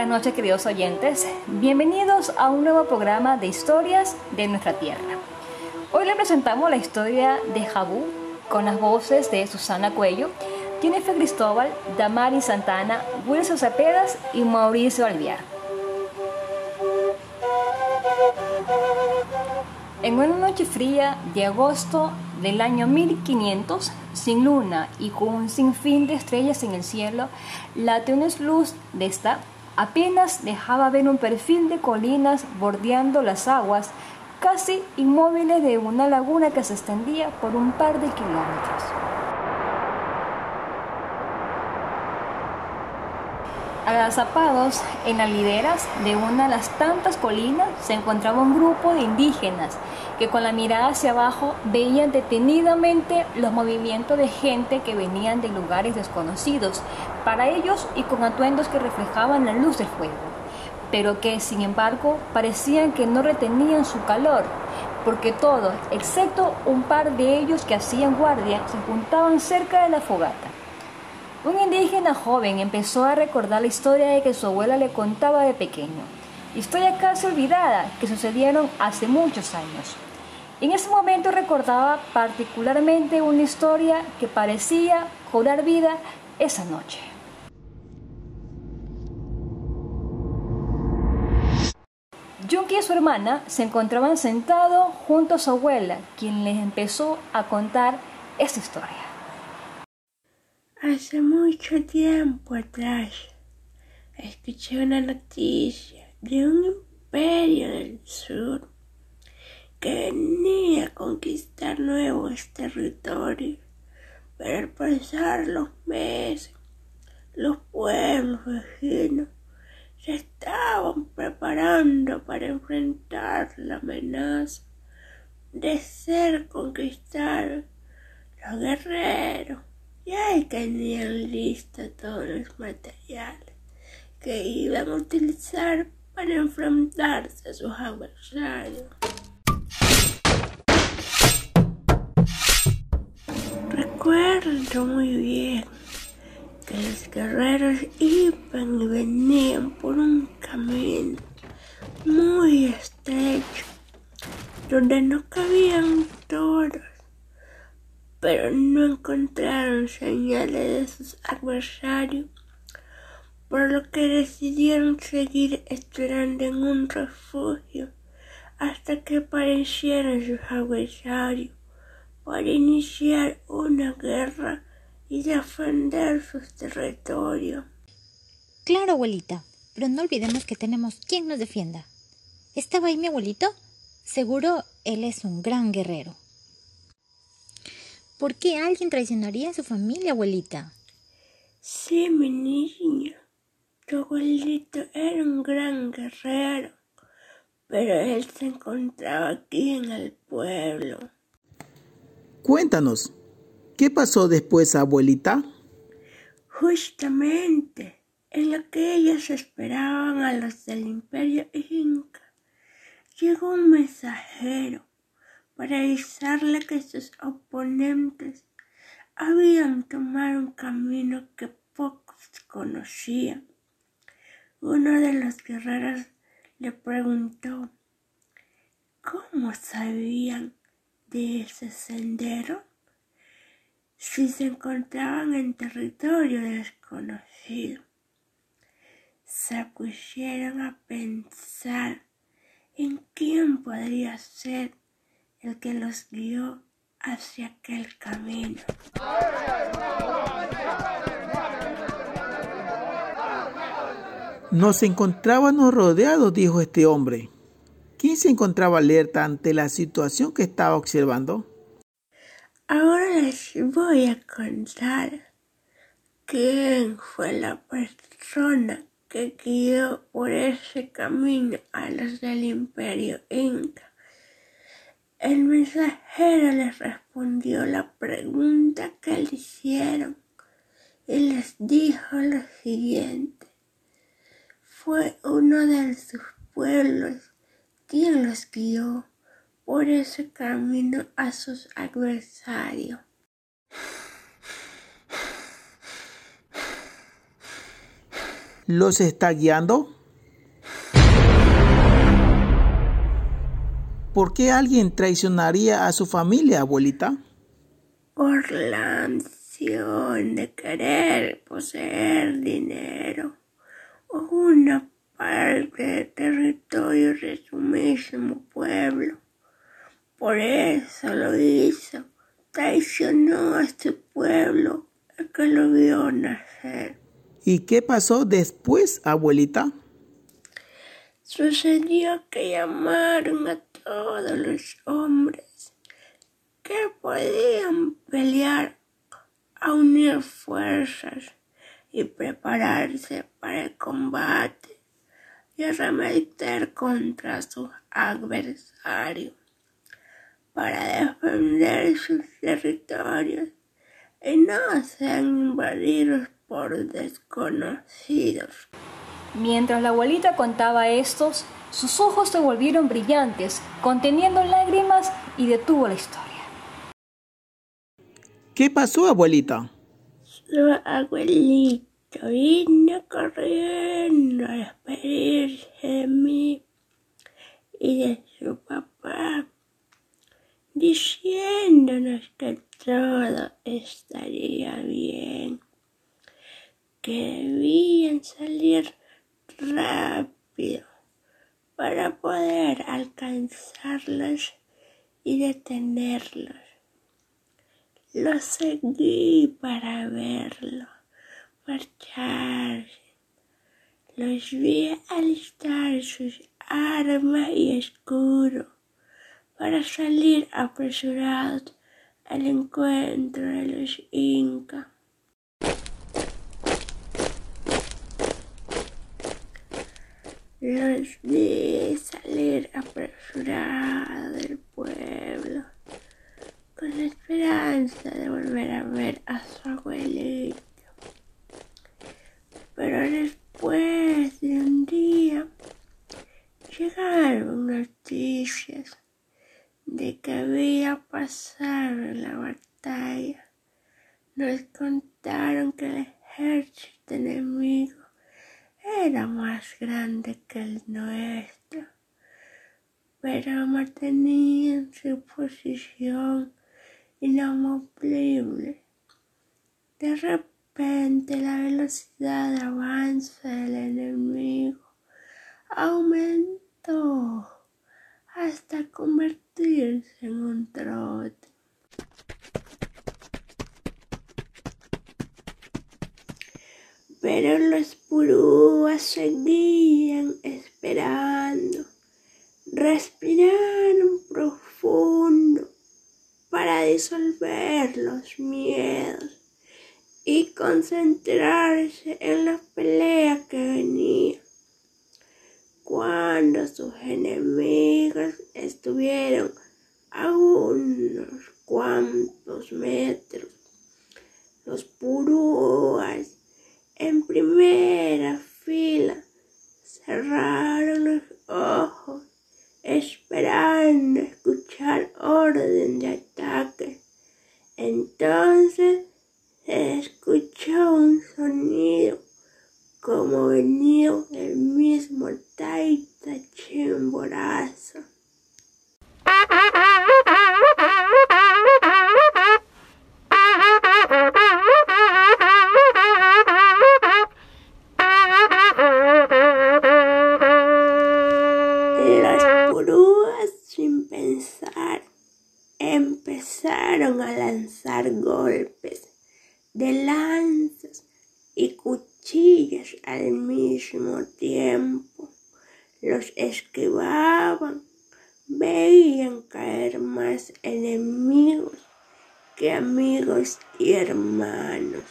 buenas noches queridos oyentes. Bienvenidos a un nuevo programa de historias de nuestra tierra. Hoy le presentamos la historia de Jabú con las voces de Susana Cuello, Jennifer Cristóbal, Damari Santana, Wilson Cepedas y Mauricio Alviar. En una noche fría de agosto del año 1500, sin luna y con un sinfín de estrellas en el cielo, la tenue luz de esta apenas dejaba ver un perfil de colinas bordeando las aguas casi inmóviles de una laguna que se extendía por un par de kilómetros. Agazapados en las lideras de una de las tantas colinas se encontraba un grupo de indígenas que con la mirada hacia abajo veían detenidamente los movimientos de gente que venían de lugares desconocidos para ellos y con atuendos que reflejaban la luz del fuego, pero que sin embargo parecían que no retenían su calor, porque todos, excepto un par de ellos que hacían guardia, se juntaban cerca de la fogata. Un indígena joven empezó a recordar la historia de que su abuela le contaba de pequeño, historia casi olvidada que sucedieron hace muchos años. En ese momento recordaba particularmente una historia que parecía cobrar vida esa noche. Junkie y su hermana se encontraban sentados junto a su abuela, quien les empezó a contar esta historia. Hace mucho tiempo atrás escuché una noticia de un imperio del sur que venía a conquistar nuevos territorios, pero al pasar los meses, los pueblos vecinos se estaban preparando para enfrentar la amenaza de ser conquistados. Los guerreros ya tenían listos todos los materiales que iban a utilizar para enfrentarse a sus adversarios. Recuerdo muy bien que los guerreros iban y venían por un camino muy estrecho donde no cabían todos pero no señales de sus adversarios, por lo que decidieron seguir esperando en un refugio hasta que aparecieran sus adversarios para iniciar una guerra y defender sus territorios. Claro, abuelita, pero no olvidemos que tenemos quien nos defienda. ¿Estaba ahí mi abuelito? Seguro él es un gran guerrero. ¿Por qué alguien traicionaría a su familia, abuelita? Sí, mi niño. Tu abuelito era un gran guerrero, pero él se encontraba aquí en el pueblo. Cuéntanos, ¿qué pasó después, abuelita? Justamente en lo que ellos esperaban a los del imperio inca, llegó un mensajero para avisarle que sus oponentes habían tomado un camino que pocos conocían. Uno de los guerreros le preguntó cómo sabían de ese sendero si se encontraban en territorio desconocido. Se pusieron a pensar en quién podría ser el que los guió hacia aquel camino. Nos encontrábamos rodeados, dijo este hombre. ¿Quién se encontraba alerta ante la situación que estaba observando? Ahora les voy a contar quién fue la persona que guió por ese camino a los del imperio inca. El mensajero les respondió la pregunta que le hicieron y les dijo lo siguiente. Fue uno de sus pueblos quien los guió por ese camino a sus adversarios. los está guiando? ¿Por qué alguien traicionaría a su familia, abuelita? Por la ansión de querer poseer dinero o una parte del territorio de su mismo pueblo. Por eso lo hizo. Traicionó a este pueblo el que lo vio nacer. ¿Y qué pasó después, abuelita? Sucedió que llamaron a todos los hombres que podían pelear a unir fuerzas y prepararse para el combate y arremeter contra sus adversarios para defender sus territorios y no sean invadidos por desconocidos. Mientras la abuelita contaba estos, sus ojos se volvieron brillantes, conteniendo lágrimas, y detuvo la historia. ¿Qué pasó, abuelita? Su abuelito vino corriendo a despedirse de mí y de su papá, diciéndonos que todo estaría bien, que debían salir rápido para poder alcanzarlos y detenerlos. Lo seguí para verlo marcharse. Los vi alistar sus armas y escudo para salir apresurados al encuentro de los incas. Los vi salir apresurados del pueblo con la esperanza de volver a ver a su abuelito. Pero después de un día llegaron noticias de que había pasado la batalla. Nos contaron que el ejército enemigo era más grande que el nuestro, pero mantenían su posición inamovible. De repente la velocidad de avance del enemigo aumentó hasta convertirse en un trote. Pero los purúas seguían esperando. Respiraron profundo para disolver los miedos y concentrarse en la pelea que venía. Cuando sus enemigos estuvieron a unos cuantos metros, los purúas en primera fila cerraron los ojos esperando escuchar orden de ataque. Entonces se escuchó un sonido como venía del mismo Taita Chimborazo. Las purúas sin pensar empezaron a lanzar golpes de lanzas y cuchillas al mismo tiempo. Los esquivaban, veían caer más enemigos que amigos y hermanos.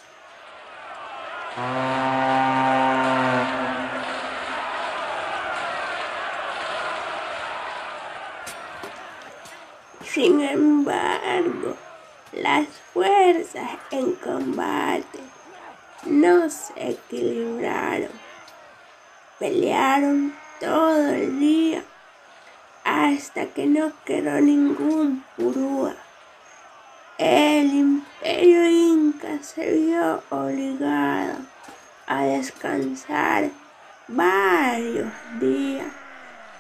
Sin embargo, las fuerzas en combate no se equilibraron. Pelearon todo el día hasta que no quedó ningún purúa. El imperio inca se vio obligado a descansar varios días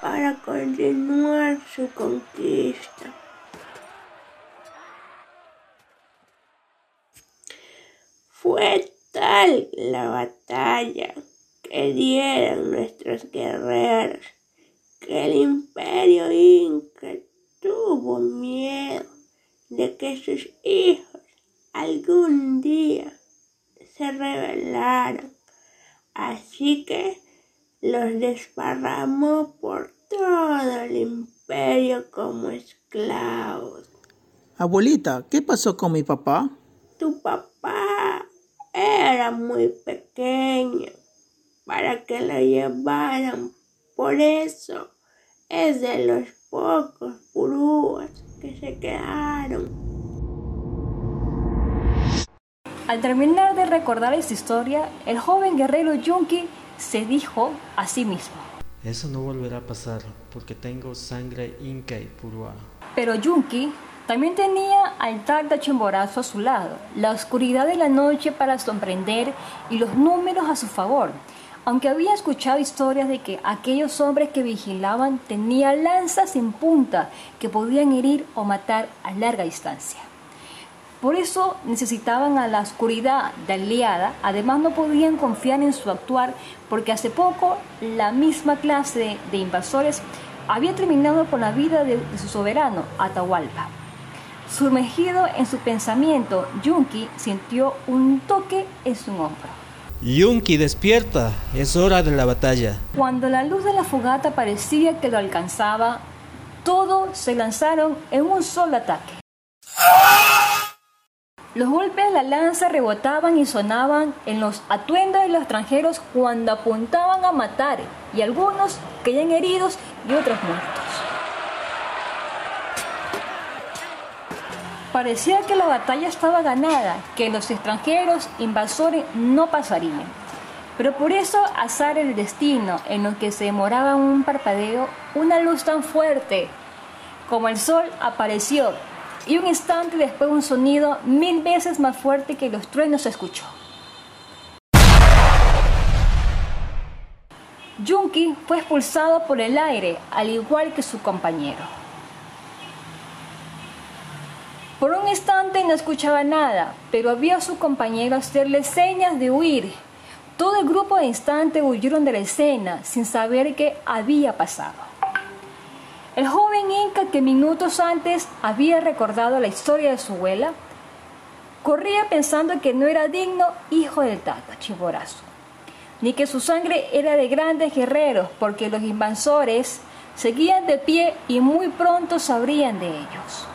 para continuar su conquista. Fue tal la batalla que dieron nuestros guerreros que el imperio inca tuvo miedo de que sus hijos algún día se rebelaran. Así que los desparramó por todo el imperio como esclavos. Abuelita, ¿qué pasó con mi papá? Tu papá era muy pequeño para que lo llevaran. Por eso es de los pocos purúas que se quedaron. Al terminar de recordar esta historia, el joven guerrero Yunki se dijo a sí mismo. Eso no volverá a pasar porque tengo sangre inca y purúa. Pero Yunki también tenía al Tarta Chimborazo a su lado, la oscuridad de la noche para sorprender y los números a su favor. Aunque había escuchado historias de que aquellos hombres que vigilaban tenían lanzas en punta que podían herir o matar a larga distancia. Por eso necesitaban a la oscuridad de aliada, además no podían confiar en su actuar porque hace poco la misma clase de, invasores había terminado con la vida de, de su soberano, Atahualpa. Sumergido en su pensamiento, Yunki sintió un toque en su hombro. Yunki, despierta, es hora de la batalla. Cuando la luz de la fogata parecía que lo alcanzaba, todos se lanzaron en un solo ataque. Los golpes de la lanza rebotaban y sonaban en los atuendos de los extranjeros cuando apuntaban a matar, y algunos caían heridos y otros muertos. Parecía que la batalla estaba ganada, que los extranjeros invasores no pasarían. Pero por eso azar el destino, en lo que se demoraba un parpadeo, una luz tan fuerte como el sol apareció y un instante después un sonido mil veces más fuerte que los truenos se escuchó. Junki fue expulsado por el aire, al igual que su compañero. Por un instante no escuchaba nada, pero vio a su compañero hacerle señas de huir. Todo el grupo de instante huyeron de la escena sin saber qué había pasado. El joven inca que minutos antes había recordado la historia de su abuela, corría pensando que no era digno hijo del Tata Chiborazo, ni que su sangre era de grandes guerreros, porque los invasores seguían de pie y muy pronto sabrían de ellos.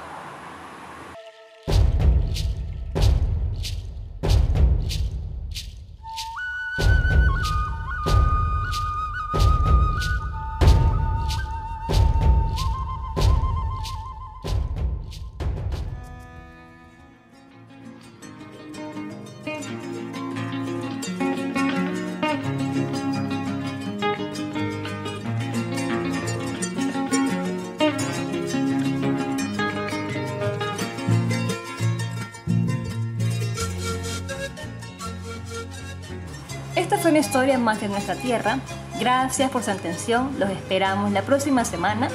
Esta fue una historia más de nuestra tierra. Gracias por su atención. Los esperamos la próxima semana